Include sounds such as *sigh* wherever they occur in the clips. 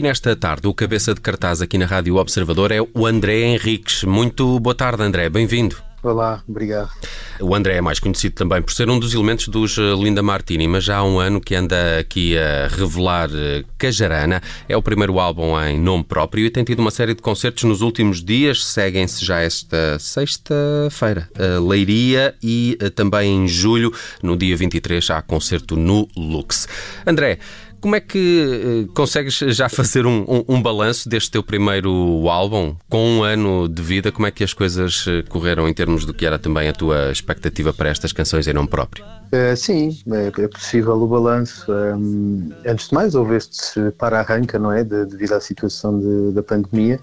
nesta tarde, o cabeça de cartaz aqui na Rádio Observador é o André Henriques. Muito boa tarde, André. Bem-vindo. Olá, obrigado. O André é mais conhecido também por ser um dos elementos dos eh, Linda Martini, mas já há um ano que anda aqui a revelar eh, Cajarana. É o primeiro álbum em nome próprio e tem tido uma série de concertos nos últimos dias. Seguem-se já esta sexta-feira, Leiria e eh, também em julho, no dia 23, há concerto no Lux. André, como é que uh, consegues já fazer um, um, um balanço deste teu primeiro álbum? Com um ano de vida, como é que as coisas eh, correram em termos do que era também a tua expectativa para estas canções em nome próprio? Uh, sim, é, é, possível o balanço. Um, antes de mais, houve este para-arranca, não é? De, devido à situação de, da pandemia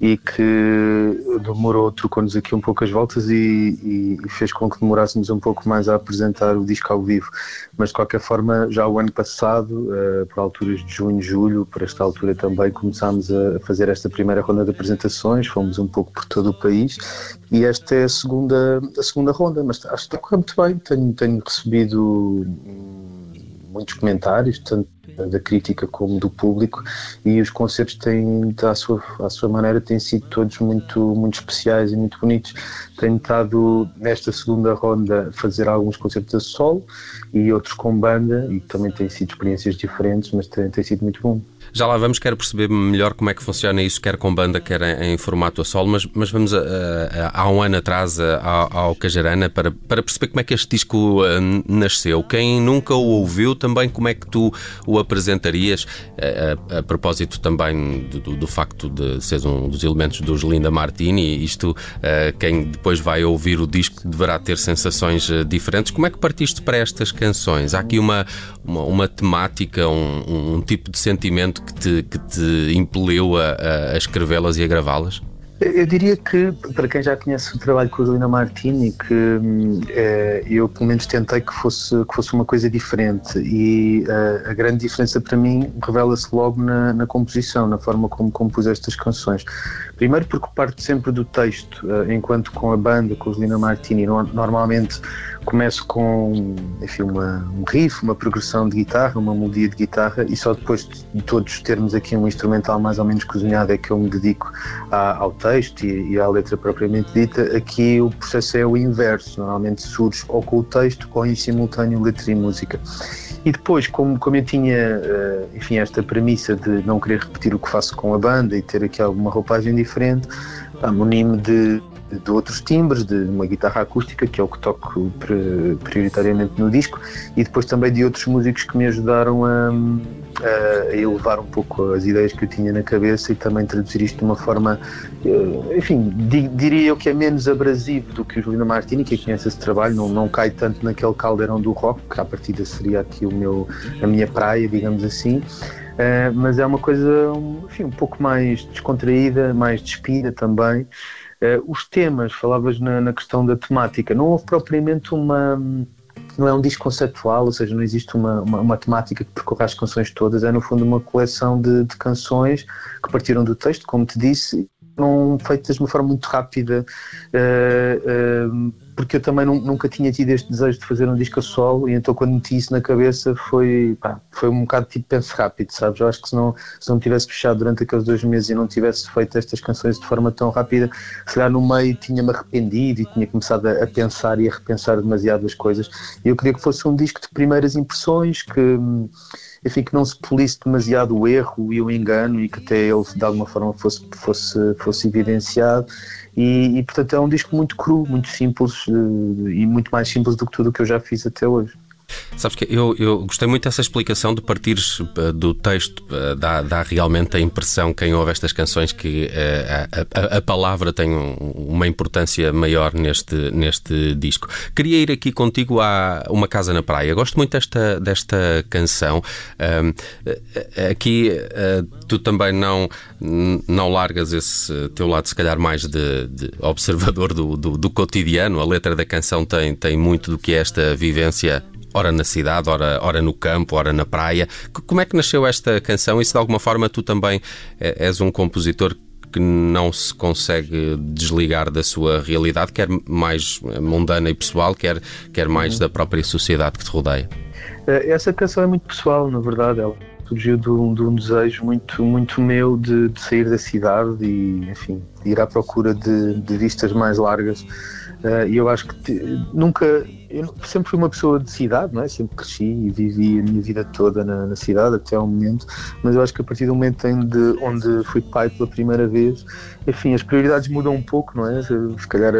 e que demorou, trocou-nos aqui um pouco as voltas e, e, fez com que demorássemos um pouco mais a apresentar o disco ao vivo. Mas de qualquer forma, já o ano passado, uh, por alturas de junho, julho, por esta altura também começámos a fazer esta primeira ronda de apresentações, fomos um pouco por todo o país e esta é a segunda, a segunda ronda, mas acho que está muito bem. Tenho, tenho recebido muitos comentários, tanto da crítica como do público e os concertos têm à sua, à sua maneira têm sido todos muito, muito especiais e muito bonitos tenho estado nesta segunda ronda a fazer alguns concertos a solo e outros com banda e também têm sido experiências diferentes mas tem, tem sido muito bom já lá vamos, quero perceber melhor como é que funciona isso, quer com banda, quer em, em formato a solo, mas, mas vamos a, a, há um ano atrás ao, ao Cajarana para, para perceber como é que este disco nasceu. Quem nunca o ouviu, também como é que tu o apresentarias, a, a propósito também do, do, facto de seres um dos elementos dos Linda Martini, isto, quem depois vai ouvir o disco deverá ter sensações uh, diferentes. Como é que partiste para estas canções? Há aqui uma, uma, uma temática, um, um tipo de sentimento que te, que te impeliu a, a escrevê-las e a gravá-las? Eu diria que, para quem já conhece o trabalho com a Lina Martini, que é, eu pelo menos tentei que fosse, que fosse uma coisa diferente e uh, a grande diferença para mim revela-se logo na, na, composição, na forma como compus estas canções. Primeiro porque parte sempre do texto, uh, enquanto com a banda, com a Lina Martini, no, normalmente começo com enfim, uma, um riff, uma progressão de guitarra, uma melodia de guitarra e só depois de todos termos aqui um instrumental mais ou menos cozinhado é que eu me dedico a, ao texto e, e, à letra propriamente dita. Aqui o processo é o inverso, normalmente surge ou com o texto ou em simultâneo letra e música. E depois, como, como eu tinha eh, enfim, esta premissa de não querer repetir o que faço com a banda e ter aqui alguma roupagem diferente, munime de de outros timbres, de uma guitarra acústica, que é o que toco prioritariamente no disco, e depois também de outros músicos que me ajudaram a, a elevar um pouco as ideias que eu tinha na cabeça e também traduzir isto de uma forma, eh, enfim, diria eu que é menos abrasivo do que o Julina Martini, que conhece esse trabalho, não, não cai tanto naquele caldeirão do rock, que à partida seria aqui o meu, a minha praia, digamos assim. Uh, mas é uma coisa enfim, um pouco mais descontraída, mais despida também. Uh, os temas, falavas na, na, questão da temática, não houve propriamente uma. Não é um disco conceptual, ou seja, não existe uma, uma, uma temática que percorra as canções todas, é no fundo uma coleção de, de canções que partiram do texto, como te disse, não feitas de uma forma muito rápida. Uh, uh, porque eu também nunca tinha tido este desejo de fazer um disco a solo e então quando meti isso na cabeça foi, pá, foi um bocado tipo penso rápido, sabes? Eu acho que se não, se não tivesse fechado durante aqueles dois meses e não tivesse feito estas canções de forma tão rápida, se calhar no meio tinha-me arrependido e tinha começado a, a, pensar e a repensar demasiado as coisas. E eu queria que fosse um disco de primeiras impressões, que enfim, que não se polisse demasiado o erro e o engano e que até ele de alguma forma fosse, fosse, fosse evidenciado. E, e portanto é um disco muito cru, muito simples eh, e muito mais simples do que tudo o que eu já fiz até hoje. Sabes que eu, eu gostei muito dessa explicação de partires uh, do texto, uh, dá, dá realmente a impressão, quem ouve estas canções, que uh, a, a, a, palavra tem um, uma importância maior neste, neste disco. Queria ir aqui contigo a Uma Casa na Praia. Gosto muito desta, desta canção. aqui tu também não, não largas esse teu lado, se calhar, mais de, de observador do, do, do cotidiano. A letra da canção tem, tem muito do que é esta vivência ora na cidade, ora, ora no campo, ora na praia. Como é que nasceu esta canção e se de alguma forma tu também eh, és um compositor que não se consegue desligar da sua realidade, quer mais mundana e pessoal, quer, quer mais uhum. da própria sociedade que te rodeia? Eh, essa canção é muito pessoal, na verdade. Ela surgiu de um, de um desejo muito, muito meu de, de, sair da cidade e, enfim, ir à procura de, de vistas mais largas. E eu acho que te, nunca, eu sempre fui uma pessoa de cidade, não é? Sempre cresci e vivi a minha vida toda na, na cidade até ao momento, mas eu acho que a partir do momento onde, onde fui pai pela primeira vez, enfim, as prioridades mudam um pouco, não é? Se calhar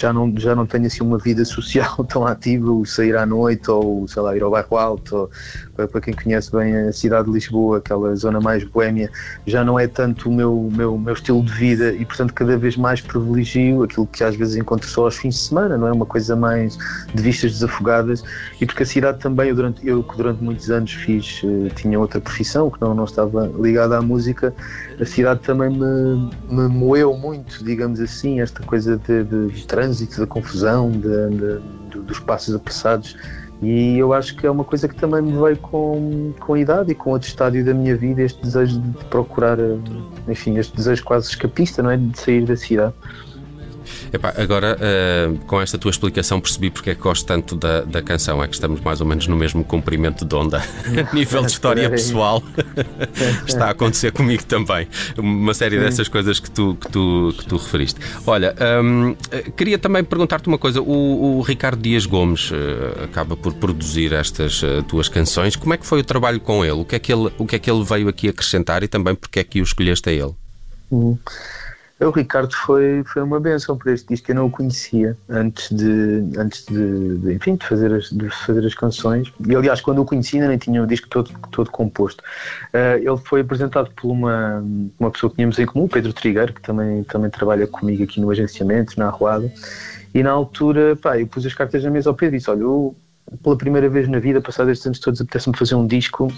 já não, já não tenho assim uma vida social *laughs* tão ativa, o sair à noite ou sei lá, ir ao bairro alto, ou, para quem conhece bem a cidade de Lisboa, aquela zona mais boémia, já não é tanto o meu, meu, meu estilo de vida e portanto cada vez mais privilegio aquilo que às vezes encontro só aos fins de semana, não é? Uma coisa mais de vistas desafogadas e porque a cidade também, eu durante, eu que durante muitos anos fiz, uh, tinha outra profissão que não, não estava ligada à música, a cidade também me, me moeu muito, digamos assim, esta coisa de, de, de trânsito, da confusão, de, de, dos passos apressados. E eu acho que é uma coisa que também me veio com, com a idade e com outro estádio da minha vida, este desejo de procurar, eh, enfim, este desejo quase escapista, não é? De sair da cidade. Epá, agora, uh, com esta tua explicação, percebi porque é que gosto tanto da, da canção. É que estamos mais ou menos no mesmo comprimento de onda. *laughs* a nível de história pessoal, *laughs* está a acontecer comigo também. Uma série dessas coisas que tu, que tu, que tu referiste. Olha, um, queria também perguntar-te uma coisa. O, o, Ricardo Dias Gomes uh, acaba por produzir estas uh, tuas canções. Como é que foi o trabalho com ele? O que é que ele, o que é que ele veio aqui acrescentar e também porque é que o escolheste a ele? Uhum. O Ricardo foi, foi uma benção para este disco, eu não o conhecia antes de, antes de, de enfim, de fazer, as, de fazer as canções. E aliás, quando o conheci, ainda nem tinha o disco todo, todo composto. Uh, ele foi apresentado por uma, uma pessoa que tínhamos em comum, Pedro Trigueiro, que também, também trabalha comigo aqui no agenciamento, na Arruada. E na altura, pá, eu pus as cartas na mesa ao Pedro e disse: Olha, eu, pela primeira vez na vida, passados estes anos todos, apetece-me fazer um disco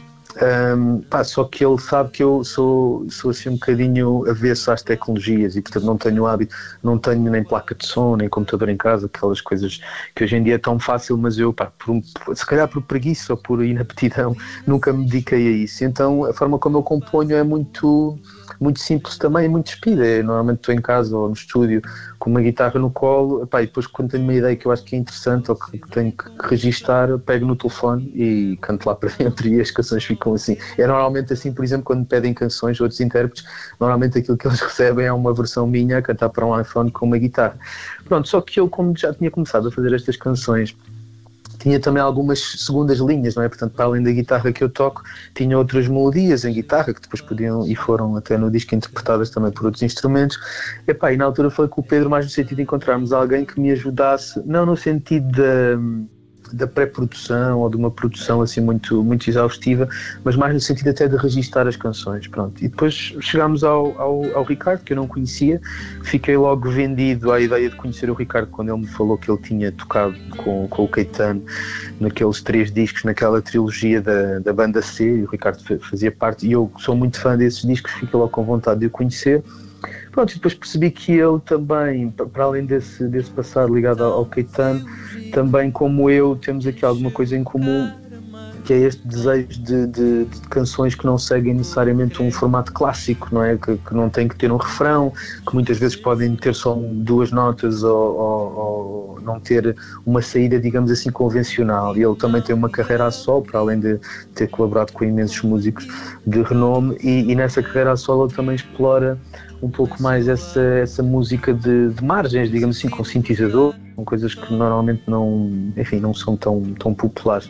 um, pá, só que ele sabe que eu sou, sou assim um bocadinho avesso às tecnologias e portanto não tenho hábito, não tenho nem placa de som, nem computador em casa, aquelas coisas que hoje em dia é tão fácil, mas eu, pá, por, se calhar por preguiça ou por inaptidão, nunca me dediquei a isso. Então a forma como eu componho é muito muito simples também, muito despida. Eu, normalmente estou em casa ou no estúdio com uma guitarra no colo, e depois quando tenho uma ideia que eu acho que é interessante ou que tenho que registar, pego no telefone e canto lá *laughs* para dentro e as canções ficam assim. É normalmente assim, por exemplo, quando pedem canções outros intérpretes, normalmente aquilo que eles *laughs* recebem é uma versão minha a cantar para um iPhone com uma guitarra. Pronto, só que eu como já tinha começado a fazer estas canções tinha também algumas segundas linhas, não é? Portanto, para além da guitarra que eu toco, tinha outras melodias em guitarra que depois podiam e foram até no disco interpretadas também por outros instrumentos. Epá, e na altura foi com o Pedro mais no sentido de encontrarmos alguém que me ajudasse, não no sentido de da pré-produção ou de uma produção assim muito, muito exaustiva, mas mais no sentido até de registar as canções. Pronto. E depois chegámos ao, ao, ao, Ricardo, que eu não conhecia, fiquei logo vendido à ideia de conhecer o Ricardo quando ele me falou que ele tinha tocado com, com o Caetano naqueles três discos, naquela trilogia da, da banda C, e o Ricardo fazia parte, e eu sou muito fã desses discos, fiquei logo com vontade de o conhecer. Pronto, e depois percebi que ele também, para além desse, desse passado ligado ao, ao Caetano, também como eu temos aqui alguma coisa em comum que é este desejo de, de, de, canções que não seguem necessariamente um formato clássico, não é? Que, que, não tem que ter um refrão, que muitas vezes podem ter só duas notas ou, ou, ou, não ter uma saída, digamos assim, convencional. E ele também tem uma carreira a sol, para além de ter colaborado com imensos músicos de renome, e, e nessa carreira a sol ele também explora um pouco mais essa, essa música de, de margens, digamos assim, com sintetizador, com coisas que normalmente não, enfim, não são tão, tão populares.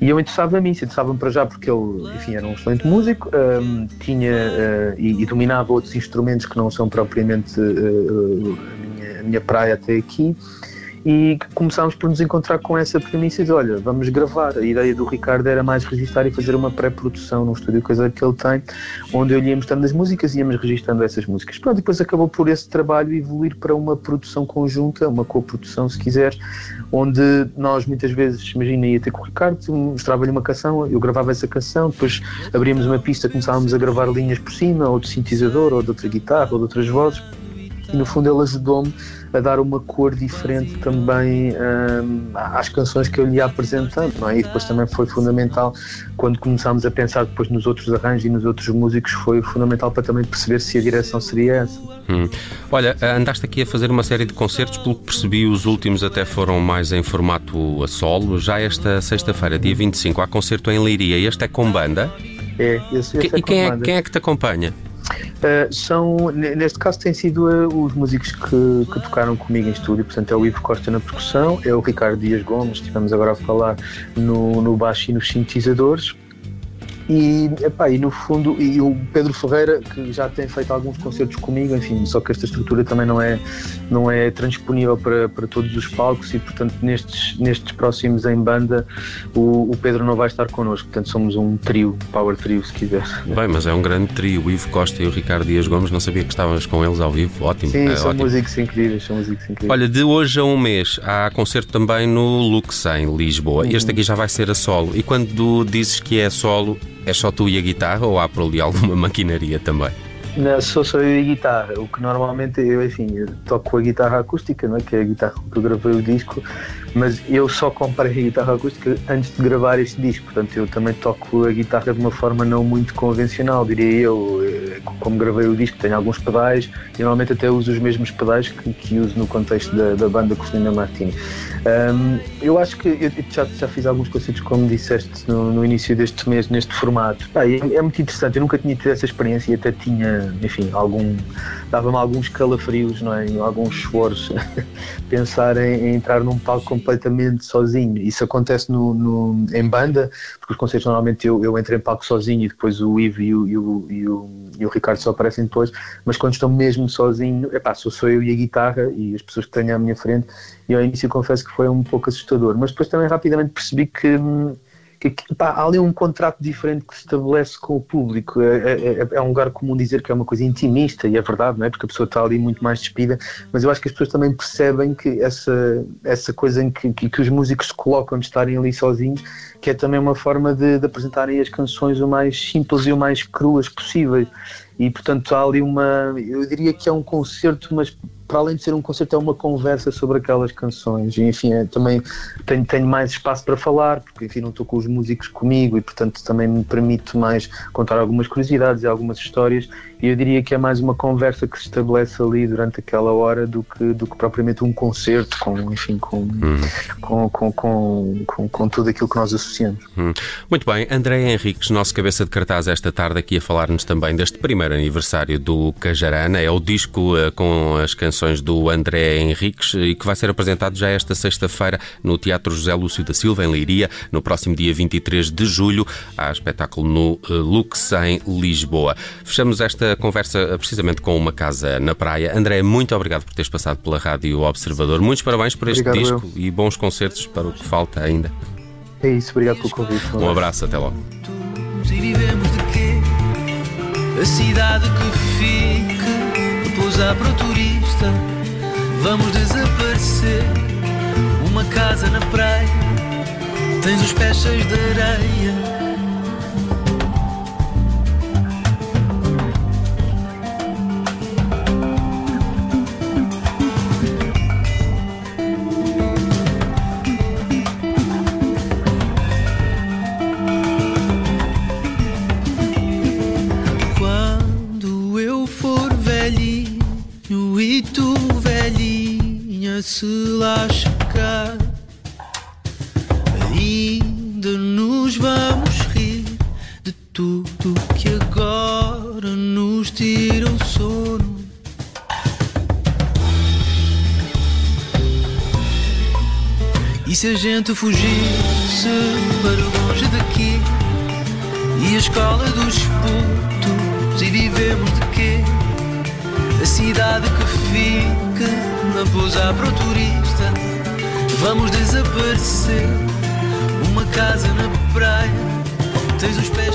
E eu interessava-me isso, interessava-me para já porque ele, enfim, era um excelente músico, um, tinha uh, e, e, dominava outros instrumentos que não são propriamente uh, a, minha, a minha praia até aqui e começámos por nos encontrar com essa premissa de olha, vamos gravar. A ideia do Ricardo era mais registrar e fazer uma pré-produção num estúdio, coisa que ele tem, onde eu lhe ia mostrando as músicas e íamos registando essas músicas. Pronto, depois acabou por esse trabalho evoluir para uma produção conjunta, uma co-produção, se quiseres, onde nós muitas vezes, imagina, ia ter com o Ricardo, mostrava-lhe uma canção, eu gravava essa canção, depois abríamos uma pista, começávamos a gravar linhas por cima, ou de sintetizador, ou de outra guitarra, ou de outras vozes e no fundo ele ajudou-me a dar uma cor diferente também um, às canções que eu lhe ia apresentando, não é? E depois também foi fundamental quando começámos a pensar depois nos outros arranjos e nos outros músicos, foi fundamental para também perceber se a direção seria essa. Hum. Olha, andaste aqui a fazer uma série de concertos, pelo que percebi, os últimos até foram mais em formato a solo. Já esta sexta-feira, dia 25, há concerto em Leiria. Este é com banda? É, esse, esse e é quem, é, quem é que te acompanha? Uh, são, neste caso, têm sido uh, os músicos que, que, tocaram comigo em estúdio. Portanto, é o Ivo Costa na percussão, é o Ricardo Dias Gomes, estivemos agora a falar no, no baixo e nos sintetizadores. E, epá, e no fundo, e o Pedro Ferreira, que já tem feito alguns concertos comigo, enfim, só que esta estrutura também não é, não é transponível para, para todos os palcos e, portanto, nestes, nestes próximos em banda, o, o Pedro não vai estar connosco. Portanto, somos um trio, power trio, se quiser. Bem, mas é um grande trio. O Ivo Costa e o Ricardo Dias Gomes, não sabia que estavas com eles ao vivo. Ótimo. Sim, é são ótimo. músicos incríveis, são músicos incríveis. Olha, de hoje a um mês há concerto também no Lux, em Lisboa. Uhum. Este aqui já vai ser a solo. E quando dizes que é solo, é só tu e a guitarra ou há por ali alguma *laughs* maquinaria também? Não, sou só eu e a guitarra. O que normalmente eu, enfim, eu toco com a guitarra acústica, não é? que é a guitarra que eu gravei o disco, mas eu só comprei a guitarra acústica antes de gravar este disco. Portanto, eu também toco a guitarra de uma forma não muito convencional, diria eu. Como gravei o disco, tenho alguns pedais e normalmente até uso os mesmos pedais que, que uso no contexto da, da banda Costelina Martini. Um, eu acho que eu já, já fiz alguns concertos, como disseste no, no início deste mês, neste formato. É, é, muito interessante, eu nunca tinha tido essa experiência e até tinha, enfim, algum. dava-me alguns calafrios, não é? alguns esforços *laughs* pensar em, em, entrar num palco completamente sozinho. Isso acontece no, no, em banda, porque os concertos normalmente eu, eu entro em palco sozinho e depois o Ivo e o, e o, e o, e o Ricardo só aparecem depois, mas quando estou mesmo sozinho, epá, sou, sou eu e a guitarra e as pessoas que tenho à minha frente e ao início confesso que foi um pouco assustador, mas depois também rapidamente percebi que, que há ali um contrato diferente que se estabelece com o público. É, é, é, é, um lugar comum dizer que é uma coisa intimista, e é verdade, não é? Porque a pessoa está ali muito mais despida, mas eu acho que as pessoas também percebem que essa, essa coisa em que, que, que os músicos se colocam de estarem ali sozinhos, que é também uma forma de, de apresentarem as canções o mais simples e o mais cruas possíveis e portanto há ali uma eu diria que é um concerto mas para além de ser um concerto, é uma conversa sobre aquelas canções. E, enfim, é, também tenho, tenho mais espaço para falar, porque, enfim, não estou com os músicos comigo e, portanto, também me permito mais contar algumas curiosidades e algumas histórias. E eu diria que é mais uma conversa que se estabelece ali durante aquela hora do que, do que propriamente um concerto, com, enfim, com, hum. com, com, com, com, com, tudo aquilo que nós associamos. Hum. Muito bem, André Henriques, nosso cabeça de cartaz esta tarde, aqui a falar-nos também deste primeiro aniversário do Cajarana. É o disco uh, com as canções canções do André Henriques e que vai ser apresentado já esta sexta-feira no Teatro José Lúcio da Silva, em Leiria, no próximo dia 23 de julho. Há espetáculo no eh, Lux, em Lisboa. Fechamos esta conversa eh, precisamente com uma casa na praia. André, muito obrigado por teres passado pela Rádio Observador. Muitos parabéns por este obrigado, disco eu. e bons concertos para o que falta ainda. É isso, obrigado pelo convite. Um abraço, até logo. E vivemos de quê? A cidade que fica, pousar para o turismo vamos desaparecer. Uma casa na praia, tens os pés cheios de areia. Tira o sono. E se a gente fugisse para longe daqui e a escola dos putos e vivemos de quê? A cidade que fica na pousar para o turista. Vamos desaparecer. Uma casa na praia. Tens os pés